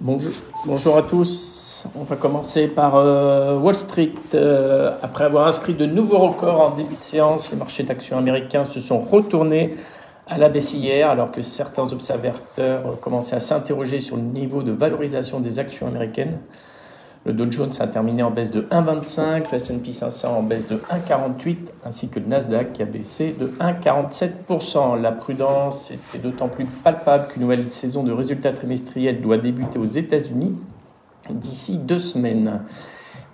Bonjour, à tous. On va commencer par euh, Wall Street. Euh, après avoir inscrit de nouveaux records en début de séance, les marchés d'actions américains se sont retournés à la baisse hier, alors que certains observateurs commençaient à s'interroger sur le niveau de valorisation des actions américaines. Le Dow Jones a terminé en baisse de 1,25, le S&P 500 en baisse de 1,48, ainsi que le Nasdaq qui a baissé de 1,47%. La prudence était d'autant plus palpable qu'une nouvelle saison de résultats trimestriels doit débuter aux États-Unis d'ici deux semaines.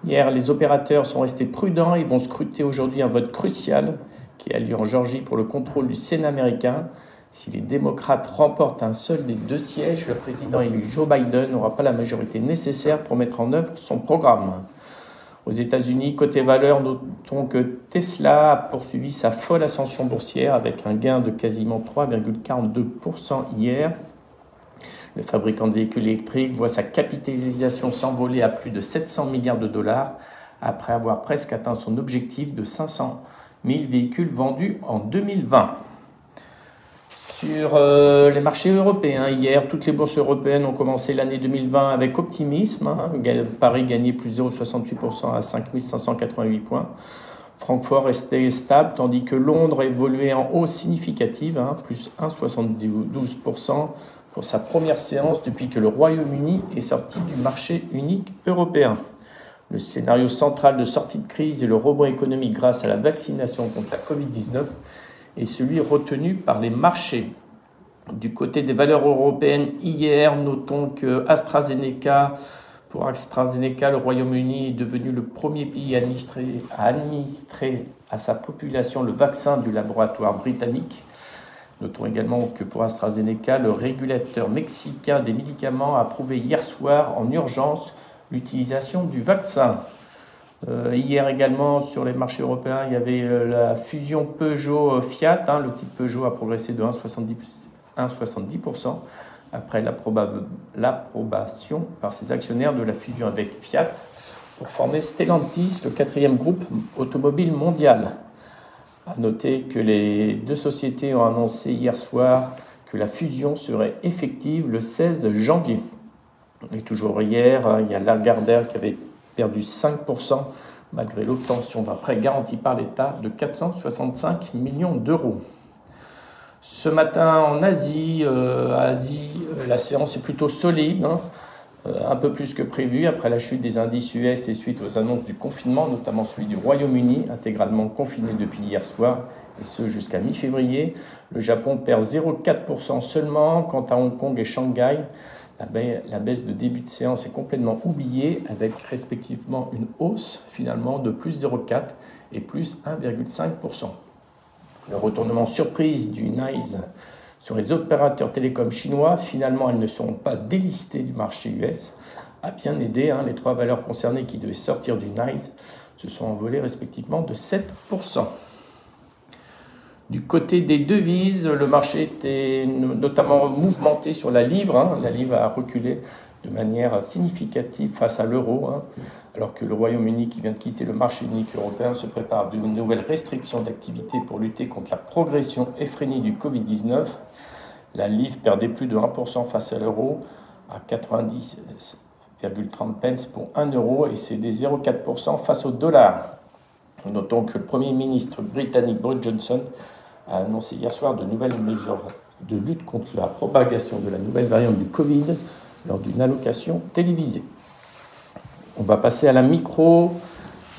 Hier, les opérateurs sont restés prudents et vont scruter aujourd'hui un vote crucial qui a lieu en Georgie pour le contrôle du Sénat américain. Si les démocrates remportent un seul des deux sièges, le président élu Joe Biden n'aura pas la majorité nécessaire pour mettre en œuvre son programme. Aux États-Unis, côté valeur, notons que Tesla a poursuivi sa folle ascension boursière avec un gain de quasiment 3,42% hier. Le fabricant de véhicules électriques voit sa capitalisation s'envoler à plus de 700 milliards de dollars après avoir presque atteint son objectif de 500 000 véhicules vendus en 2020. Sur euh, les marchés européens, hier, toutes les bourses européennes ont commencé l'année 2020 avec optimisme. Hein. Paris gagnait plus 0,68% à 5588 points. Francfort restait stable, tandis que Londres évoluait en hausse significative, hein, plus 1,72% pour sa première séance depuis que le Royaume-Uni est sorti du marché unique européen. Le scénario central de sortie de crise et le rebond économique grâce à la vaccination contre la Covid-19 et celui retenu par les marchés. Du côté des valeurs européennes, hier, notons que AstraZeneca, pour AstraZeneca, le Royaume-Uni est devenu le premier pays à administrer, à sa population le vaccin du laboratoire britannique. Notons également que pour AstraZeneca, le régulateur mexicain des médicaments a approuvé hier soir en urgence l'utilisation du vaccin. Euh, hier également, sur les marchés européens, il y avait euh, la fusion Peugeot-Fiat. Hein. le titre Peugeot a progressé de 1,70% après l'approbation par ses actionnaires de la fusion avec Fiat pour former Stellantis, le quatrième groupe automobile mondial. À noter que les deux sociétés ont annoncé hier soir que la fusion serait effective le 16 janvier. Et toujours hier, hein, il y a Lagardère qui avait perdu 5% malgré l'obtention d'un prêt garanti par l'État de 465 millions d'euros. Ce matin en Asie, euh, euh, la séance est plutôt solide, hein. euh, un peu plus que prévu après la chute des indices US et suite aux annonces du confinement, notamment celui du Royaume-Uni, intégralement confiné depuis hier soir, et ce jusqu'à mi-février. Le Japon perd 0,4% seulement, quant à Hong Kong et Shanghai, la baisse de début de séance est complètement oubliée avec respectivement une hausse finalement de plus 0,4 et plus 1,5%. Le retournement surprise du NICE sur les opérateurs télécoms chinois, finalement elles ne seront pas délistées du marché US, a bien aidé. Hein. les trois valeurs concernées qui devaient sortir du NICE se sont envolées respectivement de 7%. Du côté des devises, le marché était notamment mouvementé sur la livre. Hein. La livre a reculé de manière significative face à l'euro, hein. alors que le Royaume-Uni, qui vient de quitter le marché unique européen, se prépare de nouvelles restrictions d'activité pour lutter contre la progression effrénée du Covid-19. La livre perdait plus de 1% face à l'euro, à 90,30 pence pour 1 euro, et cédait 0,4% face au dollar. Notons que le Premier ministre britannique Boris Johnson a annoncé hier soir de nouvelles mesures de lutte contre la propagation de la nouvelle variante du Covid lors d'une allocation télévisée. On va passer à la micro.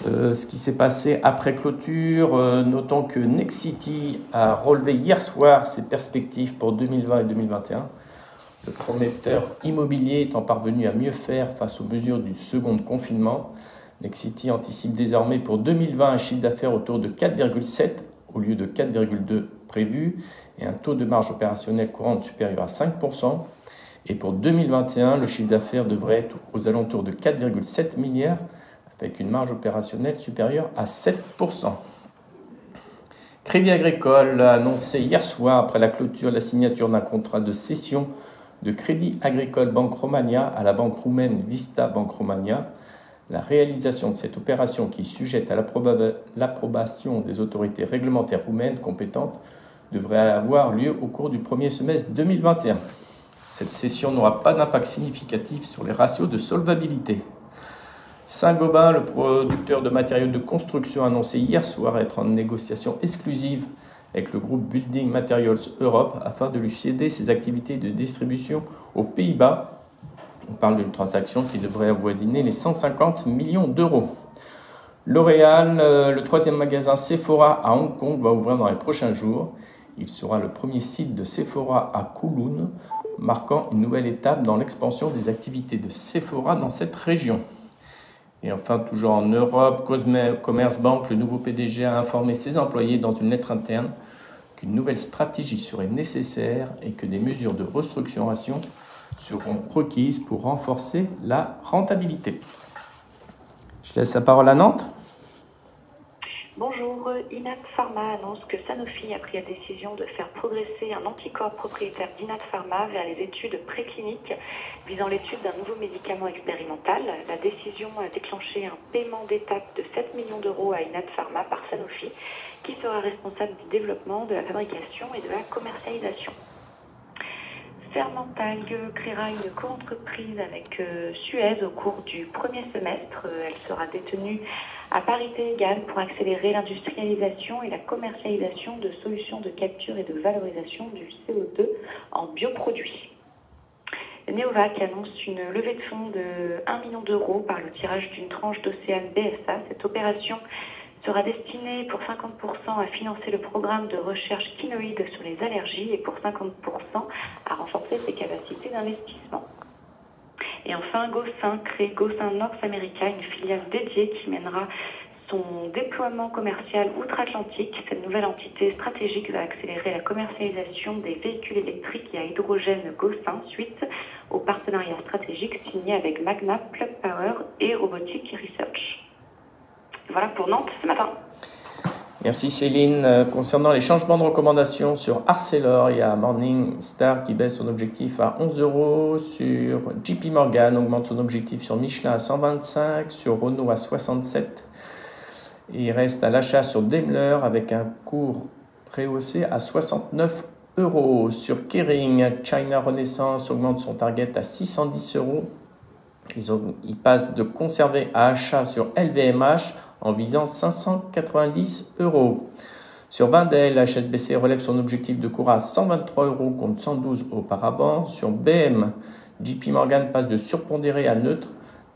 Euh, ce qui s'est passé après clôture, euh, notons que Nexity a relevé hier soir ses perspectives pour 2020 et 2021. Le prometteur immobilier étant parvenu à mieux faire face aux mesures du second confinement, Nexity anticipe désormais pour 2020 un chiffre d'affaires autour de 4,7 au lieu de 4,2 prévu et un taux de marge opérationnelle courante supérieur à 5%. Et pour 2021, le chiffre d'affaires devrait être aux alentours de 4,7 milliards avec une marge opérationnelle supérieure à 7%. Crédit Agricole a annoncé hier soir, après la clôture, la signature d'un contrat de cession de Crédit Agricole Banque Romania à la banque roumaine Vista Banque Romania la réalisation de cette opération, qui est sujette à l'approbation des autorités réglementaires roumaines compétentes, devrait avoir lieu au cours du premier semestre 2021. Cette cession n'aura pas d'impact significatif sur les ratios de solvabilité. Saint-Gobain, le producteur de matériaux de construction, a annoncé hier soir être en négociation exclusive avec le groupe Building Materials Europe afin de lui céder ses activités de distribution aux Pays-Bas. On parle d'une transaction qui devrait avoisiner les 150 millions d'euros. L'Oréal, euh, le troisième magasin Sephora à Hong Kong, va ouvrir dans les prochains jours. Il sera le premier site de Sephora à Kowloon, marquant une nouvelle étape dans l'expansion des activités de Sephora dans cette région. Et enfin, toujours en Europe, Commerce Bank, le nouveau PDG a informé ses employés dans une lettre interne qu'une nouvelle stratégie serait nécessaire et que des mesures de restructuration seront requises pour renforcer la rentabilité. Je laisse la parole à Nantes. Bonjour, Inat Pharma annonce que Sanofi a pris la décision de faire progresser un anticorps propriétaire d'Inat Pharma vers les études précliniques visant l'étude d'un nouveau médicament expérimental. La décision a déclenché un paiement d'étape de 7 millions d'euros à Inat Pharma par Sanofi, qui sera responsable du développement, de la fabrication et de la commercialisation. Fermentalgue créera une co-entreprise avec euh, Suez au cours du premier semestre. Elle sera détenue à parité égale pour accélérer l'industrialisation et la commercialisation de solutions de capture et de valorisation du CO2 en bioproduits. Neovac annonce une levée de fonds de 1 million d'euros par le tirage d'une tranche d'Océane BSA. Cette opération sera destinée pour 50% à financer le programme de recherche kinoïde sur les allergies et pour 50% à renforcer ses capacités d'investissement. Et enfin, Gossin crée Gossin North America, une filiale dédiée qui mènera son déploiement commercial outre-Atlantique. Cette nouvelle entité stratégique va accélérer la commercialisation des véhicules électriques et à hydrogène Gossin suite au partenariat stratégique signé avec Magna, Plug Power et Robotic Research. Voilà pour Nantes ce matin. Merci Céline. Euh, concernant les changements de recommandation sur Arcelor, il y a Morningstar qui baisse son objectif à 11 euros, sur JP Morgan augmente son objectif sur Michelin à 125, sur Renault à 67. il reste à l'achat sur Daimler avec un cours rehaussé à 69 euros. Sur Kering, China Renaissance augmente son target à 610 euros. Ils, ont, ils passent de conserver à achat sur LVMH en visant 590 euros. Sur Vindel, HSBC relève son objectif de cours à 123 euros contre 112 auparavant. Sur BM, JP Morgan passe de surpondéré à neutre,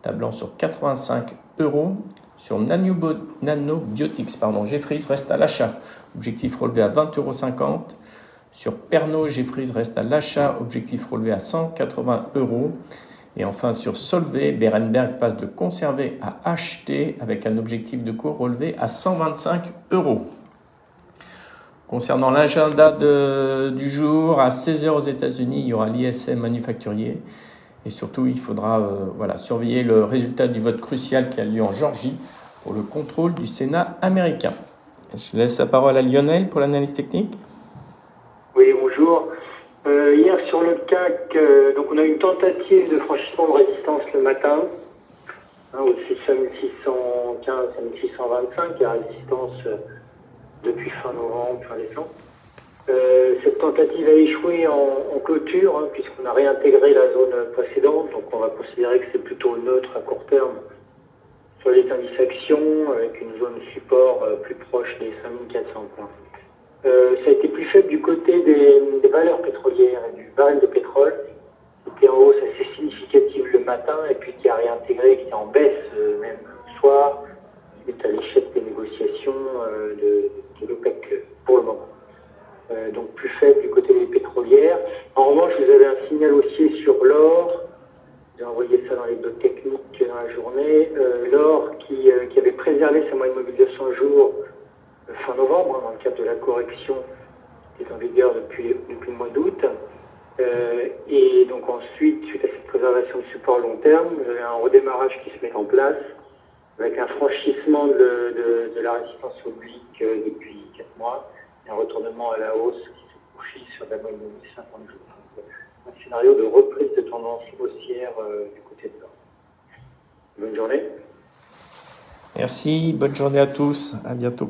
tablant sur 85 euros. Sur Nanobiotics, pardon, Jeffries reste à l'achat, objectif relevé à 20,50 euros. Sur Pernod, Jeffries reste à l'achat, objectif relevé à 180 euros. Et enfin, sur Solvay, Berenberg passe de conserver à acheter avec un objectif de cours relevé à 125 euros. Concernant l'agenda du jour, à 16h aux États-Unis, il y aura l'ISM manufacturier. Et surtout, il faudra euh, voilà, surveiller le résultat du vote crucial qui a lieu en Georgie pour le contrôle du Sénat américain. Je laisse la parole à Lionel pour l'analyse technique. Euh, hier sur le CAC, euh, donc on a eu une tentative de franchissement de résistance le matin, hein, au-dessus de 5615, 5625, la résistance euh, depuis fin novembre, fin décembre. cette tentative a échoué en, clôture, hein, puisqu'on a réintégré la zone précédente, donc on va considérer que c'est plutôt neutre à court terme sur les indices actions, avec une zone support plus proche des 5400 points. Euh, ça a été plus faible du côté des, valeurs pétrolières et du baril de pétrole, qui était en hausse assez significative le matin et puis qui a réintégré, qui est en baisse euh, même le soir, suite à l'échec des négociations euh, de, l'OPEC pour le moment. donc plus faible du côté des pétrolières. En revanche, vous avez un signal haussier sur l'or. J'ai envoyé ça dans les deux techniques dans la journée. l'or qui, qui avait préservé sa moyenne mobile de 100 jours dans le cadre de la correction qui est en vigueur depuis, le mois d'août. Euh, et donc ensuite, suite à cette préservation de support long terme, vous avez un redémarrage qui se met en place avec un franchissement de, la résistance oblique euh, depuis 4 mois et un retournement à la hausse qui se poursuit sur la moyenne de 50 jours. Un scénario de reprise de tendance haussière euh, du côté de l'or. Bonne journée. Merci, bonne journée à tous, à bientôt.